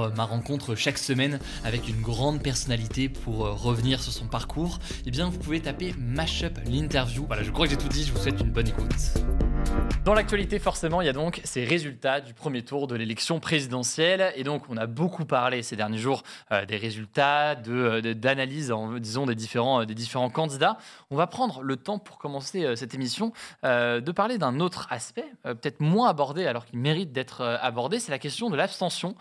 euh, ma rencontre chaque semaine avec une grande personnalité pour euh, revenir sur son parcours, eh bien vous pouvez taper Mashup l'interview. Voilà, je crois que j'ai tout dit, je vous souhaite une bonne écoute. Dans l'actualité, forcément, il y a donc ces résultats du premier tour de l'élection présidentielle. Et donc, on a beaucoup parlé ces derniers jours euh, des résultats, d'analyse, de, disons, des différents, des différents candidats. On va prendre le temps pour commencer cette émission de parler d'un autre aspect, peut-être moins abordé alors qu'il mérite d'être abordé, c'est la question de l'abstention,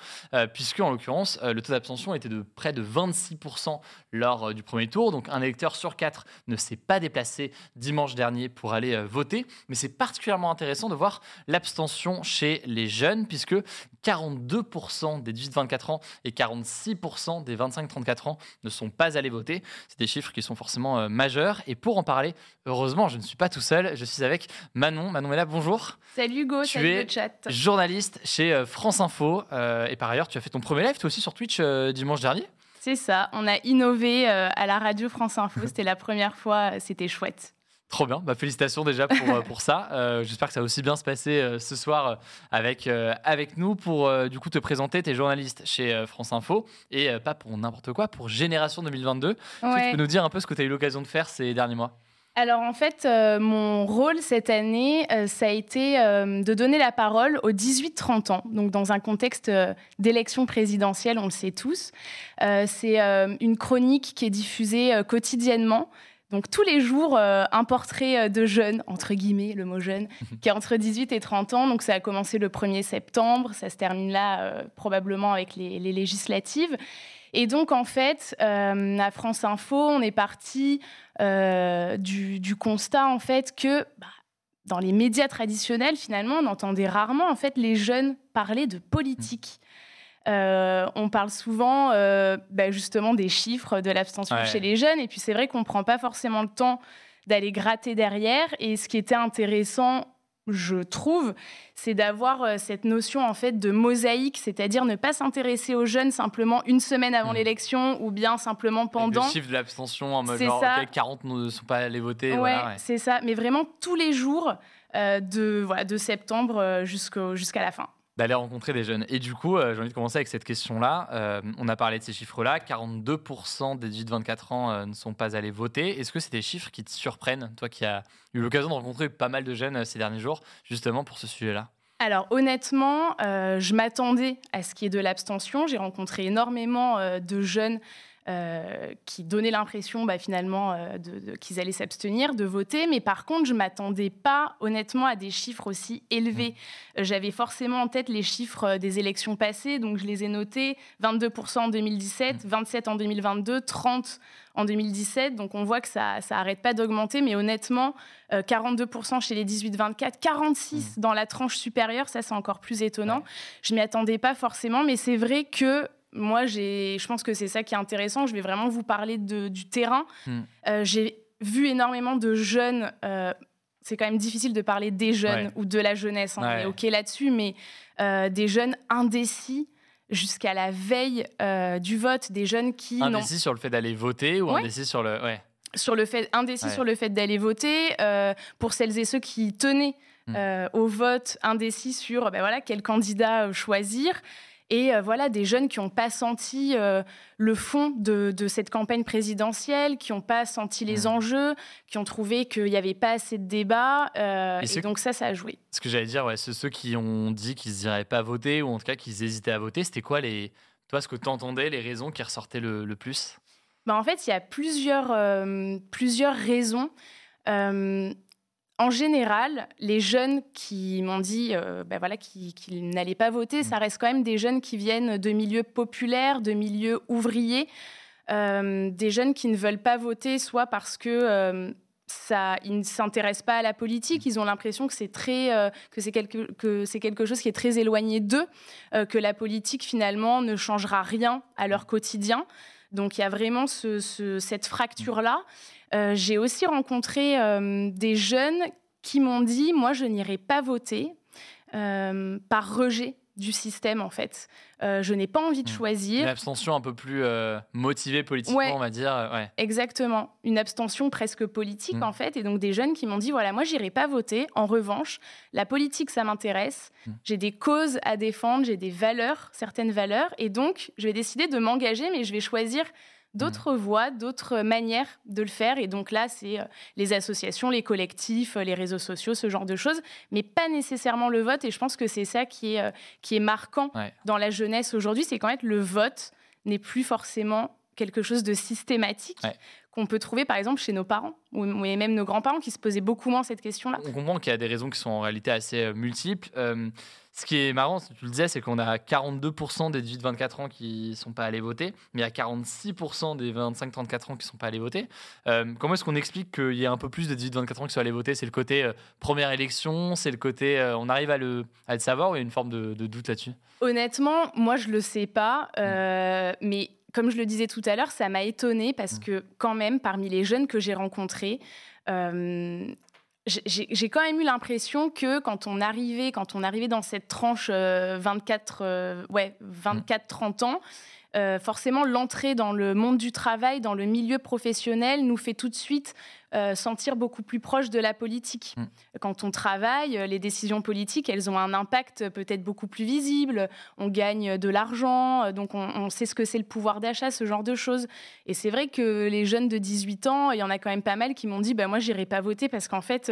puisque puisque en l'occurrence, euh, le taux d'abstention était de près de 26% lors euh, du premier tour. Donc un électeur sur quatre ne s'est pas déplacé dimanche dernier pour aller euh, voter. Mais c'est particulièrement intéressant de voir l'abstention chez les jeunes, puisque 42% des 18-24 ans et 46% des 25-34 ans ne sont pas allés voter. C'est des chiffres qui sont forcément majeurs. Et pour en parler, heureusement, je ne suis pas tout seul. Je suis avec Manon. Manon là, bonjour. Salut Hugo, tu salut es le chat. journaliste chez France Info. et par ailleurs, tu as fait ton premier live, toi aussi, sur Twitch euh, dimanche dernier C'est ça, on a innové euh, à la radio France Info, c'était la première fois, euh, c'était chouette. Trop bien, bah, félicitations déjà pour, pour ça. J'espère que ça va aussi bien se passer ce soir avec, avec nous pour du coup te présenter. tes journalistes chez France Info et pas pour n'importe quoi, pour Génération 2022. tu peux nous dire un peu ce que tu as eu l'occasion de faire ces derniers mois alors en fait, euh, mon rôle cette année, euh, ça a été euh, de donner la parole aux 18-30 ans, donc dans un contexte d'élection présidentielle, on le sait tous. c'est une chronique qui est diffusée quotidiennement. Donc tous les jours, un portrait de jeune, entre guillemets, le mot jeune, qui est entre 18 et 30 ans. Donc ça a commencé le 1er septembre, ça se termine là probablement avec les, les législatives. Et donc, en fait, euh, à France Info, on est parti euh, du, constat, en fait, que bah, dans les médias traditionnels, finalement, on entendait rarement, en fait, les jeunes parler de politique. Euh, on parle souvent, bah, justement, des chiffres de l'abstention chez les jeunes. Et puis, c'est vrai qu'on ne prend pas forcément le temps d'aller gratter derrière. Et ce qui était intéressant je trouve, c'est d'avoir euh, cette notion en fait de mosaïque, c'est-à-dire ne pas s'intéresser aux jeunes simplement une semaine avant mmh. l'élection ou bien simplement pendant. le chiffre de l'abstention en mode genre, 40 ne sont pas allés voter. Ouais, c'est ça, mais vraiment tous les jours euh, de, voilà, de septembre euh, jusqu'à la fin d'aller rencontrer des jeunes. Et du coup, euh, j'ai envie de commencer avec cette question-là. Euh, on a parlé de ces chiffres-là. 42% des 18-24 ans euh, ne sont pas allés voter. Est-ce que c'est des chiffres qui te surprennent, toi qui as eu l'occasion de rencontrer pas mal de jeunes ces derniers jours, justement pour ce sujet-là? Alors honnêtement, je m'attendais à ce qui est de l'abstention. J'ai rencontré énormément de jeunes euh, qui donnait l'impression bah, finalement euh, de, qu'ils allaient s'abstenir de voter. Mais par contre, je m'attendais pas honnêtement à des chiffres aussi élevés. Mmh. J'avais forcément en tête les chiffres euh, des élections passées, donc je les ai notés 22% en 2017, 27 mmh. en 2022, 30 en 2017. Donc on voit que ça n'arrête pas d'augmenter, mais honnêtement, 42% chez les 18-24, 46 mmh. dans la tranche supérieure, ça c'est encore plus étonnant. Je m'y attendais pas forcément, mais c'est vrai que moi, je pense que c'est ça qui est intéressant. Je vais vraiment vous parler du terrain. Hmm. Euh, j'ai vu énormément de jeunes. Euh, c'est quand même difficile de parler des jeunes ou de la jeunesse. Hein, on est OK là-dessus, mais euh, des jeunes indécis jusqu'à la veille du vote, des jeunes qui. Indécis sur le fait d'aller voter ou indécis sur le. Sur le fait, indécis sur le fait d'aller voter, pour celles et ceux qui tenaient hmm. au vote, indécis sur ben voilà, quel candidat choisir. Et euh, voilà, des jeunes qui n'ont pas senti euh, le fond de, cette campagne présidentielle, qui n'ont pas senti les enjeux, qui ont trouvé qu'il n'y avait pas assez de débats. Euh, et, donc ça, ça a joué. Ce que j'allais dire, ouais, ceux qui ont dit qu'ils n'iraient pas voter, ou en tout cas qu'ils hésitaient à voter, c'était quoi les... Toi, ce que tu entendais, les raisons qui ressortaient le, plus? Ben, En fait, il y a plusieurs, plusieurs raisons. En général, les jeunes qui m'ont dit ben voilà, qu'ils n'allaient pas voter, ça reste quand même des jeunes qui viennent de milieux populaires, de milieux ouvriers, des jeunes qui ne veulent pas voter soit parce que ça, ils ne s'intéressent pas à la politique. Ils ont l'impression que c'est très, euh, que c'est quelque, que c'est quelque chose qui est très éloigné d'eux, euh, que la politique finalement ne changera rien à leur quotidien. Donc il y a vraiment cette fracture là. Euh, j'ai aussi rencontré des jeunes qui m'ont dit, moi je n'irai pas voter par rejet du système en fait. Euh, je n'ai pas envie de hmm. choisir. Une abstention un peu plus euh, motivée politiquement, on va dire. Ouais. Exactement. Une abstention presque politique hmm. en fait. Et donc des jeunes qui m'ont dit voilà, moi j'irai pas voter. En revanche, la politique ça m'intéresse. Hmm. J'ai des causes à défendre, j'ai des valeurs, certaines valeurs. Et donc je vais décider de m'engager, mais je vais choisir d'autres voies, d'autres manières de le faire. Et donc là, c'est euh, les associations, les collectifs, euh, les réseaux sociaux, ce genre de choses, mais pas nécessairement le vote. Et je pense que c'est ça qui est, euh, qui est marquant dans la jeunesse aujourd'hui, c'est qu'en fait, le vote n'est plus forcément quelque chose de systématique qu'on peut trouver par exemple chez nos parents ou même nos grands-parents qui se posaient beaucoup moins cette question-là. On comprend qu'il y a des raisons qui sont en réalité assez multiples. Ce qui est marrant, tu le disais, c'est qu'on a 42% des 18-24 ans qui ne sont pas allés voter, mais il y a 46% des 25-34 ans qui ne sont pas allés voter. Euh, comment est-ce qu'on explique qu'il y ait un peu plus de 18-24 ans qui sont allés voter? C'est le côté euh, première élection, c'est le côté euh, on arrive à le, à le savoir ou il y a une forme de, doute là-dessus? Honnêtement, moi je ne le sais pas, mm. mais comme je le disais tout à l'heure, ça m'a étonnée parce mm. que quand même, parmi les jeunes que j'ai rencontrés, j'ai quand même eu l'impression que quand on arrivait, quand on arrivait dans cette tranche 24, euh, euh, ouais, 24-30 ans, euh, forcément, l'entrée dans le monde du travail, dans le milieu professionnel, nous fait tout de suite euh, sentir beaucoup plus proche de la politique. Mm. Quand on travaille, euh, les décisions politiques, elles ont un impact peut-être beaucoup plus visible. On gagne de l'argent, donc on, sait ce que c'est le pouvoir d'achat, ce genre de choses. Et c'est vrai que les jeunes de 18 ans, il y en a quand même pas mal qui m'ont dit bah, Moi, j'irai pas voter parce qu'en fait,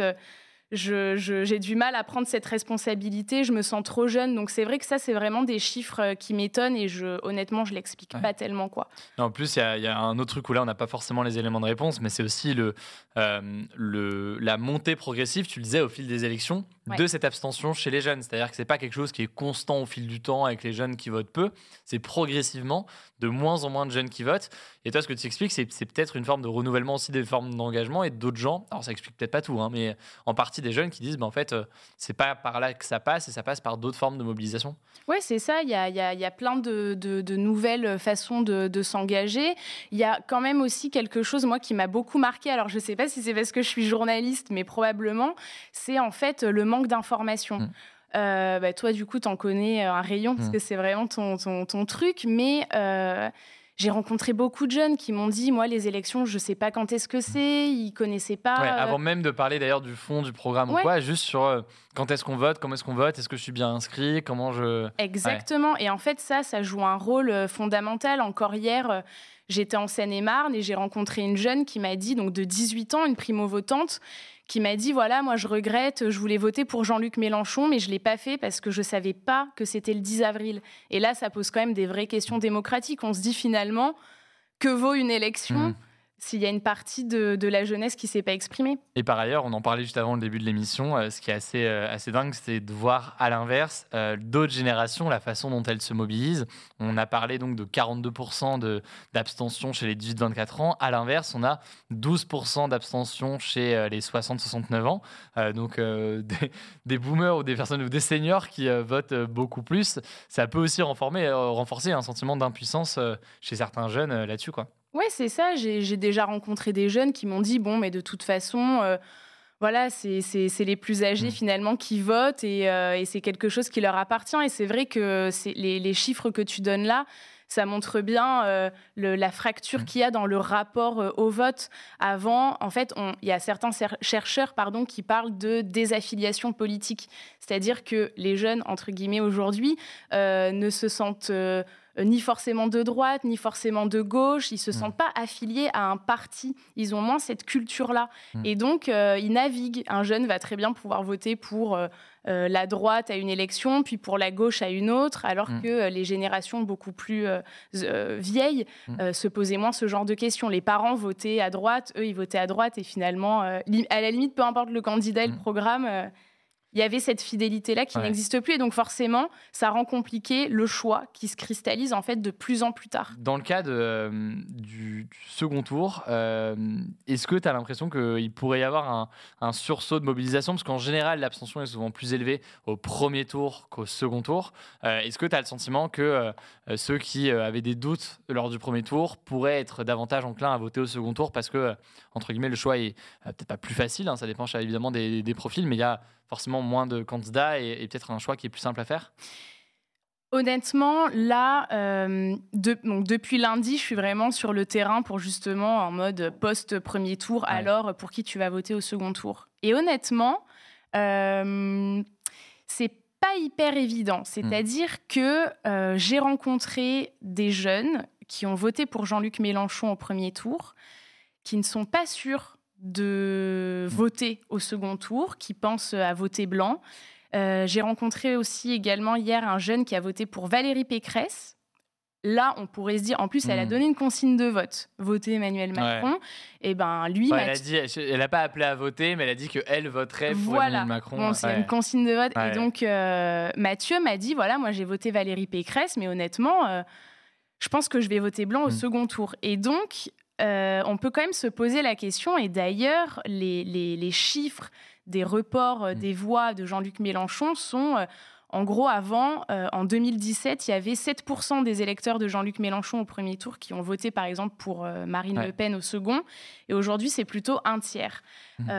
j'ai du mal à prendre cette responsabilité, je me sens trop jeune. Donc c'est vrai que ça, c'est vraiment des chiffres euh, qui m'étonnent et je, honnêtement, je l'explique pas tellement. quoi. en plus, il y, a un autre truc où là, on n'a pas forcément les éléments de réponse, mais c'est aussi le, euh, le, la montée progressive, tu le disais, au fil des élections, de cette abstention chez les jeunes. C'est-à-dire que c'est pas quelque chose qui est constant au fil du temps avec les jeunes qui votent peu, c'est progressivement de moins en moins de jeunes qui votent. Et toi, ce que tu expliques, c'est, peut-être une forme de renouvellement aussi des formes d'engagement et d'autres gens, alors ça explique peut-être pas tout, hein, mais en partie des jeunes qui disent, bah, en fait, euh, c'est pas par là que ça passe et ça passe par d'autres formes de mobilisation. Oui, c'est ça. Il y a, y, a, y a, plein de, de, nouvelles façons de, de, s'engager. Il y a quand même aussi quelque chose, moi, qui m'a beaucoup marqué. Alors, je sais pas si c'est parce que je suis journaliste, mais probablement, c'est en fait le manque d'informations. Mmh. Euh, bah, toi, du coup, tu en connais euh, un rayon parce mmh. que c'est vraiment ton, ton, truc. Mais euh, j'ai rencontré beaucoup de jeunes qui m'ont dit, moi, les élections, je sais pas quand est-ce que c'est. Ils connaissaient pas. avant même de parler d'ailleurs du fond du programme ou quoi, juste sur quand est-ce qu'on vote, comment est-ce qu'on vote, est-ce que je suis bien inscrit, comment je. Exactement. Et en fait, ça, ça joue un rôle fondamental. Encore hier. J'étais en Seine-et-Marne et j'ai rencontré une jeune qui m'a dit, donc de 18 ans, une primo-votante, qui m'a dit voilà, moi je regrette, je voulais voter pour Jean-Luc Mélenchon, mais je l'ai pas fait parce que je savais pas que c'était le 10 avril. Et là, ça pose quand même des vraies questions démocratiques. On se dit finalement que vaut une élection mmh s'il y a une partie de, la jeunesse qui ne s'est pas exprimée. Et par ailleurs, on en parlait juste avant le début de l'émission, euh, ce qui est assez, euh, assez dingue, c'est de voir à l'inverse euh, d'autres générations, la façon dont elles se mobilisent. On a parlé donc de 42% d'abstention chez les 18-24 ans. À l'inverse, on a 12% d'abstention chez les 60-69 ans. donc des, boomers ou des personnes ou des seniors qui votent beaucoup plus. Ça peut aussi renforcer un sentiment d'impuissance chez certains jeunes là-dessus. Oui, c'est ça. J'ai déjà rencontré des jeunes qui m'ont dit, bon, mais de toute façon, euh, voilà, c'est les plus âgés mmh. finalement qui votent euh, et, c'est quelque chose qui leur appartient. Et c'est vrai que les, les, chiffres que tu donnes là, ça montre bien euh, la fracture mmh. qu'il y a dans le rapport au vote. Avant, en fait, il y a certains chercheurs pardon, qui parlent de désaffiliation politique. C'est-à-dire que les jeunes, entre guillemets, aujourd'hui, ne se sentent ni forcément de droite, ni forcément de gauche. Ils se sentent pas affiliés à un parti. Ils ont moins cette culture-là. Et donc, ils naviguent. Un jeune va très bien pouvoir voter pour euh, la droite à une élection, puis pour la gauche à une autre, alors mm. que euh, les générations beaucoup plus euh, vieilles mm. se posaient moins ce genre de questions. Les parents votaient à droite, eux, ils votaient à droite, et finalement, à la limite, peu importe le candidat et le mm. programme, il y avait cette fidélité-là qui n'existe plus. Et donc, forcément, ça rend compliqué le choix qui se cristallise en fait de plus en plus tard. Dans le cas euh, du, second tour, euh, est-ce que tu as l'impression qu'il pourrait y avoir un, sursaut de mobilisation? Parce qu'en général, l'abstention est souvent plus élevée au premier tour qu'au second tour. Euh, est-ce que tu as le sentiment que ceux qui avaient des doutes lors du premier tour pourraient être davantage enclins à voter au second tour? Parce que, entre guillemets, le choix est peut-être pas plus facile, hein, ça dépend évidemment des, des profils, mais il y a forcément moins de candidats et, peut-être un choix qui est plus simple à faire Honnêtement, là, euh, donc depuis lundi, je suis vraiment sur le terrain pour justement en mode post-premier tour. Alors, pour qui tu vas voter au second tour Et honnêtement, euh, c'est pas hyper évident. C'est-à-dire hmm. que euh, j'ai rencontré des jeunes qui ont voté pour Jean-Luc Mélenchon au premier tour, qui ne sont pas sûrs de voter au second tour, qui pensent à voter blanc. Euh, j'ai rencontré aussi également hier un jeune qui a voté pour Valérie Pécresse. Là, on pourrait se dire, en plus, elle a hmm. donné une consigne de vote, voter Emmanuel Macron. Et eh ben lui, elle n'a pas appelé à voter, mais elle a dit que elle voterait pour Emmanuel Macron. Bon, c'est une consigne de vote. Et donc euh, Mathieu m'a dit, voilà, moi j'ai voté Valérie Pécresse, mais honnêtement, euh, je pense que je vais voter blanc au hmm. second tour. Et donc, euh, on peut quand même se poser la question, et d'ailleurs, les, chiffres des reports euh, mm. des voix de Jean-Luc Mélenchon sont... Euh, en gros, avant, en 2017, il y avait 7% des électeurs de Jean-Luc Mélenchon au premier tour qui ont voté, par exemple, pour Marine Le Pen au second. Et aujourd'hui, c'est plutôt un tiers. Mm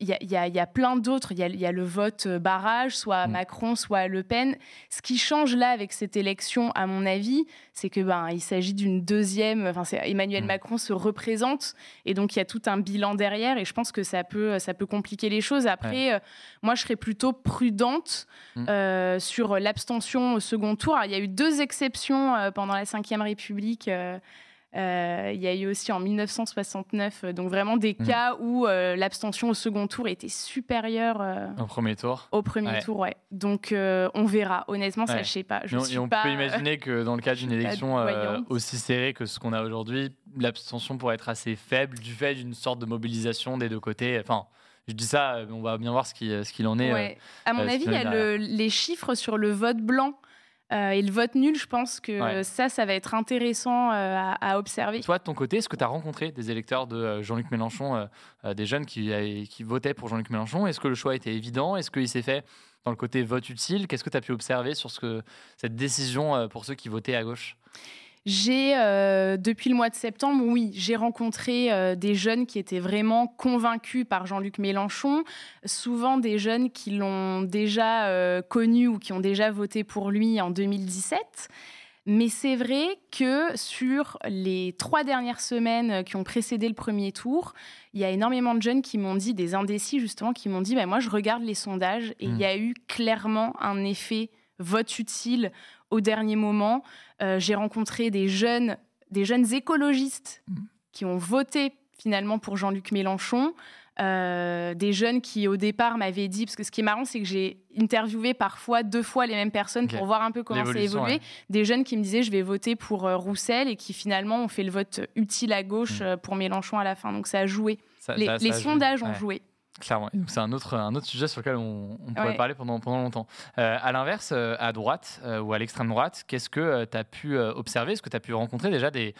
il y, y a, plein d'autres. Il y, a le vote euh, barrage, soit mm. Macron, soit Le Pen. Ce qui change là avec cette élection, à mon avis, c'est que ben il s'agit d'une deuxième. Enfin, Emmanuel mm. Macron se représente et donc il y a tout un bilan derrière. Et je pense que ça peut ça peut compliquer les choses. Après, euh, moi, je serais plutôt prudente mm. euh, sur l'abstention au second tour. il y a eu deux exceptions pendant la Ve République. Euh, il y a eu aussi en 1969, euh, donc vraiment des mm. cas où euh, l'abstention au second tour était supérieure au premier tour. Au premier tour, ouais. Donc on verra. Honnêtement, ça, je sais pas. Je et on, peut imaginer que dans le cas d'une élection aussi serrée que ce qu'on a aujourd'hui, l'abstention pourrait être assez faible du fait d'une sorte de mobilisation des deux côtés. Enfin, je dis ça, on va bien voir ce qu'il ce en est. à mon avis, il y a les chiffres sur le vote blanc euh, et le vote nul, je pense que ça, ça va être intéressant euh, à, observer. Toi, de ton côté, est-ce que tu as rencontré des électeurs de euh, Jean-Luc Mélenchon, des jeunes qui, qui votaient pour Jean-Luc Mélenchon? Est-ce que le choix était évident? Est-ce qu'il s'est fait dans le côté vote utile? Qu'est-ce que tu as pu observer sur ce que, cette décision pour ceux qui votaient à gauche? J'ai, euh, depuis le mois de septembre, oui, j'ai rencontré euh, des jeunes qui étaient vraiment convaincus par Jean-Luc Mélenchon, souvent des jeunes qui l'ont déjà euh, connu ou qui ont déjà voté pour lui en 2017. Mais c'est vrai que sur les trois dernières semaines qui ont précédé le premier tour, il y a énormément de jeunes qui m'ont dit, des indécis justement, qui m'ont dit, bah, moi je regarde les sondages et il y a mmh. eu clairement un effet vote utile au dernier moment. Euh, j'ai rencontré des jeunes, des jeunes écologistes mmh. qui ont voté finalement pour Jean-Luc Mélenchon. Euh, des jeunes qui au départ m'avaient dit, parce que ce qui est marrant, c'est que j'ai interviewé parfois deux fois les mêmes personnes pour voir un peu comment ça évolué. Des jeunes qui me disaient je vais voter pour euh, Roussel et qui finalement ont fait le vote utile à gauche mmh. pour Mélenchon à la fin. Donc ça a joué. les, sondages ont joué. Clairement. C'est un autre, un autre sujet sur lequel on, pourrait parler pendant, pendant longtemps. Euh, à l'inverse, euh, à droite euh, ou à l'extrême droite, qu'est-ce que tu as pu observer? Est-ce que tu as pu rencontrer déjà des,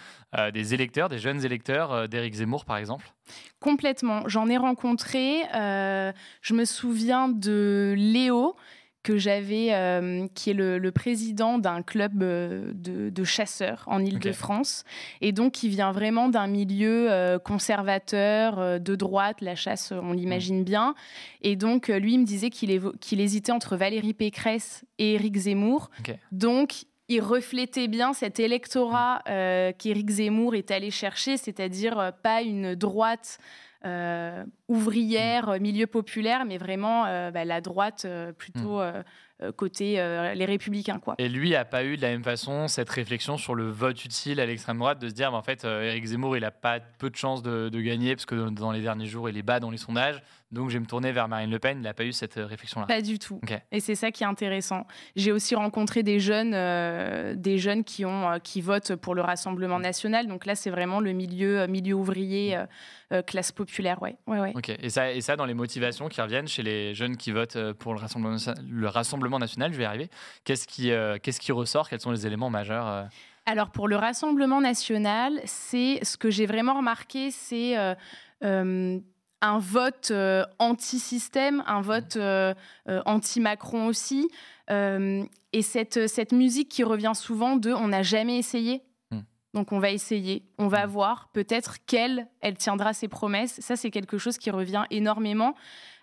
des électeurs, des jeunes électeurs d'Éric Zemmour, par exemple? Complètement. J'en ai rencontré. je me souviens de Léo que j'avais, euh, qui est le, président d'un club euh, de, chasseurs en Ile-de-France, et donc qui vient vraiment d'un milieu euh, conservateur, de droite, la chasse, on l'imagine bien. Et donc, lui, il me disait qu'il, qu'il hésitait entre Valérie Pécresse et Éric Zemmour. Donc, il reflétait bien cet électorat qu'Éric Zemmour est allé chercher, c'est-à-dire pas une droite euh, ouvrière, milieu populaire, mais vraiment euh, bah, la droite euh, plutôt mm. côté les républicains. Quoi. Et lui a pas eu de la même façon cette réflexion sur le vote utile à l'extrême droite, de se dire, en fait, Éric Zemmour, il a pas peu de chances de, de, gagner, parce que dans les derniers jours, il est bas dans les sondages. Donc, je vais me tourner vers Marine Le Pen. Il n'a pas eu cette réflexion-là. Pas du tout. Et c'est ça qui est intéressant. J'ai aussi rencontré des jeunes, des jeunes qui, ont, qui votent pour le Rassemblement national. Donc là, c'est vraiment le milieu, milieu ouvrier, classe populaire. Ouais. Ouais, ouais. Ok. Et ça, et ça, dans les motivations qui reviennent chez les jeunes qui votent pour le Rassemblement, le Rassemblement national, je vais y arriver. Qu'est-ce qui, qu'est-ce qui ressort? Quels sont les éléments majeurs alors pour le Rassemblement national, c'est ce que j'ai vraiment remarqué, c'est un vote anti-système, un vote anti-Macron aussi, et cette, cette musique qui revient souvent de on n'a jamais essayé. Donc on va essayer, on va mmh. voir peut-être qu'elle, elle tiendra ses promesses. Ça, c'est quelque chose qui revient énormément.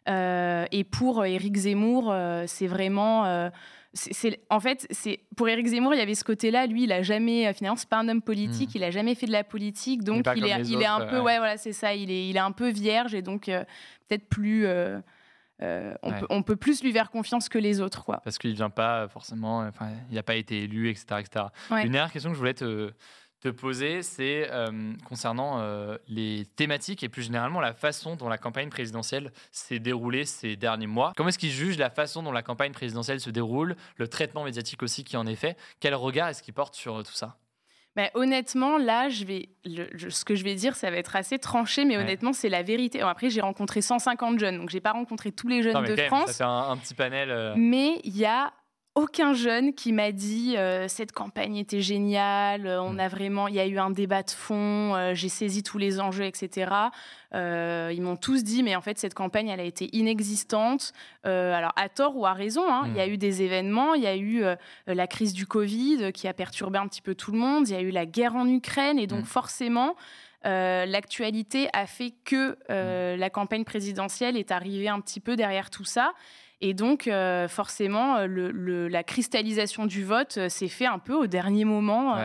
et pour Éric Zemmour, c'est vraiment c'est en fait c'est pour Éric Zemmour il y avait ce côté-là. Lui il a jamais euh, finalement c'est pas un homme politique. Hmm. il a jamais fait de la politique. Donc il, est, il est un peu ouais. voilà c'est ça. Il est il est un peu vierge et donc euh, peut-être plus euh, on, peut, on, peut, plus lui faire confiance que les autres quoi. Parce qu'il vient pas forcément enfin il n'a pas été élu etc etc une dernière question que je voulais te te poser, c'est euh, concernant euh, les thématiques et plus généralement la façon dont la campagne présidentielle s'est déroulée ces derniers mois. Comment est-ce qu'ils jugent la façon dont la campagne présidentielle se déroule, le traitement médiatique aussi qui en est fait? Quel regard est-ce qu'ils portent sur tout ça? Bah, honnêtement, là, je vais, ce que je vais dire, ça va être assez tranché, mais honnêtement, c'est la vérité. après, j'ai rencontré 150 jeunes, donc j'ai pas rencontré tous les jeunes de France. C'est un, un, petit panel. Euh. Mais il y a aucun jeune qui m'a dit euh, cette campagne était géniale, euh, on mm. a vraiment, il y a eu un débat de fond, euh, j'ai saisi tous les enjeux, etc. ils m'ont tous dit, mais en fait cette campagne, elle a été inexistante. alors à tort ou à raison, hein. il y a mm. eu des événements, il y a eu la crise du Covid qui a perturbé un petit peu tout le monde, il y a eu la guerre en Ukraine, et donc mm. forcément. l'actualité a fait que la campagne présidentielle est arrivée un petit peu derrière tout ça. Et donc, euh, forcément, euh, la cristallisation du vote euh, s'est fait un peu au dernier moment.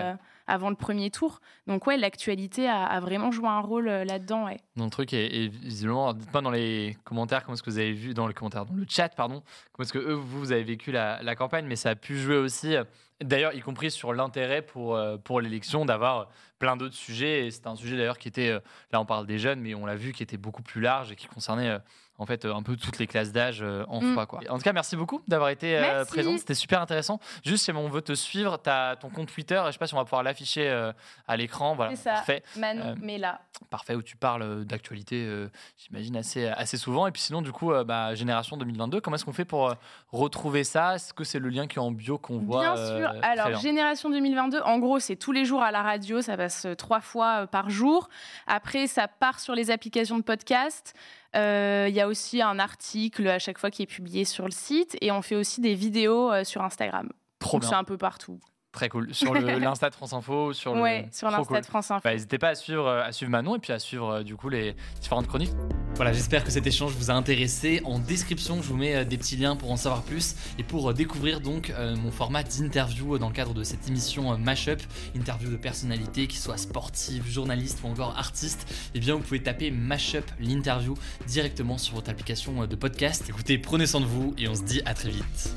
avant le premier tour. Donc ouais, l'actualité a, vraiment joué un rôle là-dedans. Ouais. Dans le truc, et, visiblement, dites-moi dans les commentaires comment est-ce que vous avez vu, dans les commentaires, dans le chat, pardon, comment est-ce que eux, vous, avez vécu la, la, campagne, mais ça a pu jouer aussi, d'ailleurs, y compris sur l'intérêt pour, pour l'élection d'avoir plein d'autres sujets. Et c'est un sujet d'ailleurs qui était, là on parle des jeunes, mais on l'a vu, qui était beaucoup plus large et qui concernait en fait un peu toutes les classes d'âge euh, en mm. Quoi. En tout cas, merci beaucoup d'avoir été euh, présente. C'était super intéressant. Juste si on veut te suivre, tu as ton compte Twitter. Je sais pas si on va pouvoir l'afficher euh, à l'écran. Voilà. C'est ça. Parfait. Manon là. Parfait, où tu parles d'actualité, j'imagine, assez, assez souvent. Et puis sinon, du coup, bah, Génération 2022, comment est-ce qu'on fait pour retrouver ça? Est-ce que c'est le lien qui est en bio qu'on voit Bien sûr. Alors, Génération 2022, en gros, c'est tous les jours à la radio. Ça passe trois fois par jour. Après, ça part sur les applications de podcast. Euh, il y a aussi un article à chaque fois qui est publié sur le site et on fait aussi des vidéos euh, sur Instagram. Trop C'est un peu partout. Très cool. Sur l'Insta de France Info sur Ouais, sur l'Insta de France Info. Bah, n'hésitez pas à suivre, euh, à suivre Manon et puis à suivre euh, du coup les différentes chroniques. Voilà, j'espère que cet échange vous a intéressé. En description, je vous mets euh, des petits liens pour en savoir plus et pour découvrir donc mon format d'interview dans le cadre de cette émission Mashup, interview de personnalités qui soient sportives, journalistes ou encore artistes. Eh bien, vous pouvez taper Mashup l'interview directement sur votre application de podcast. Écoutez, prenez soin de vous et on se dit à très vite.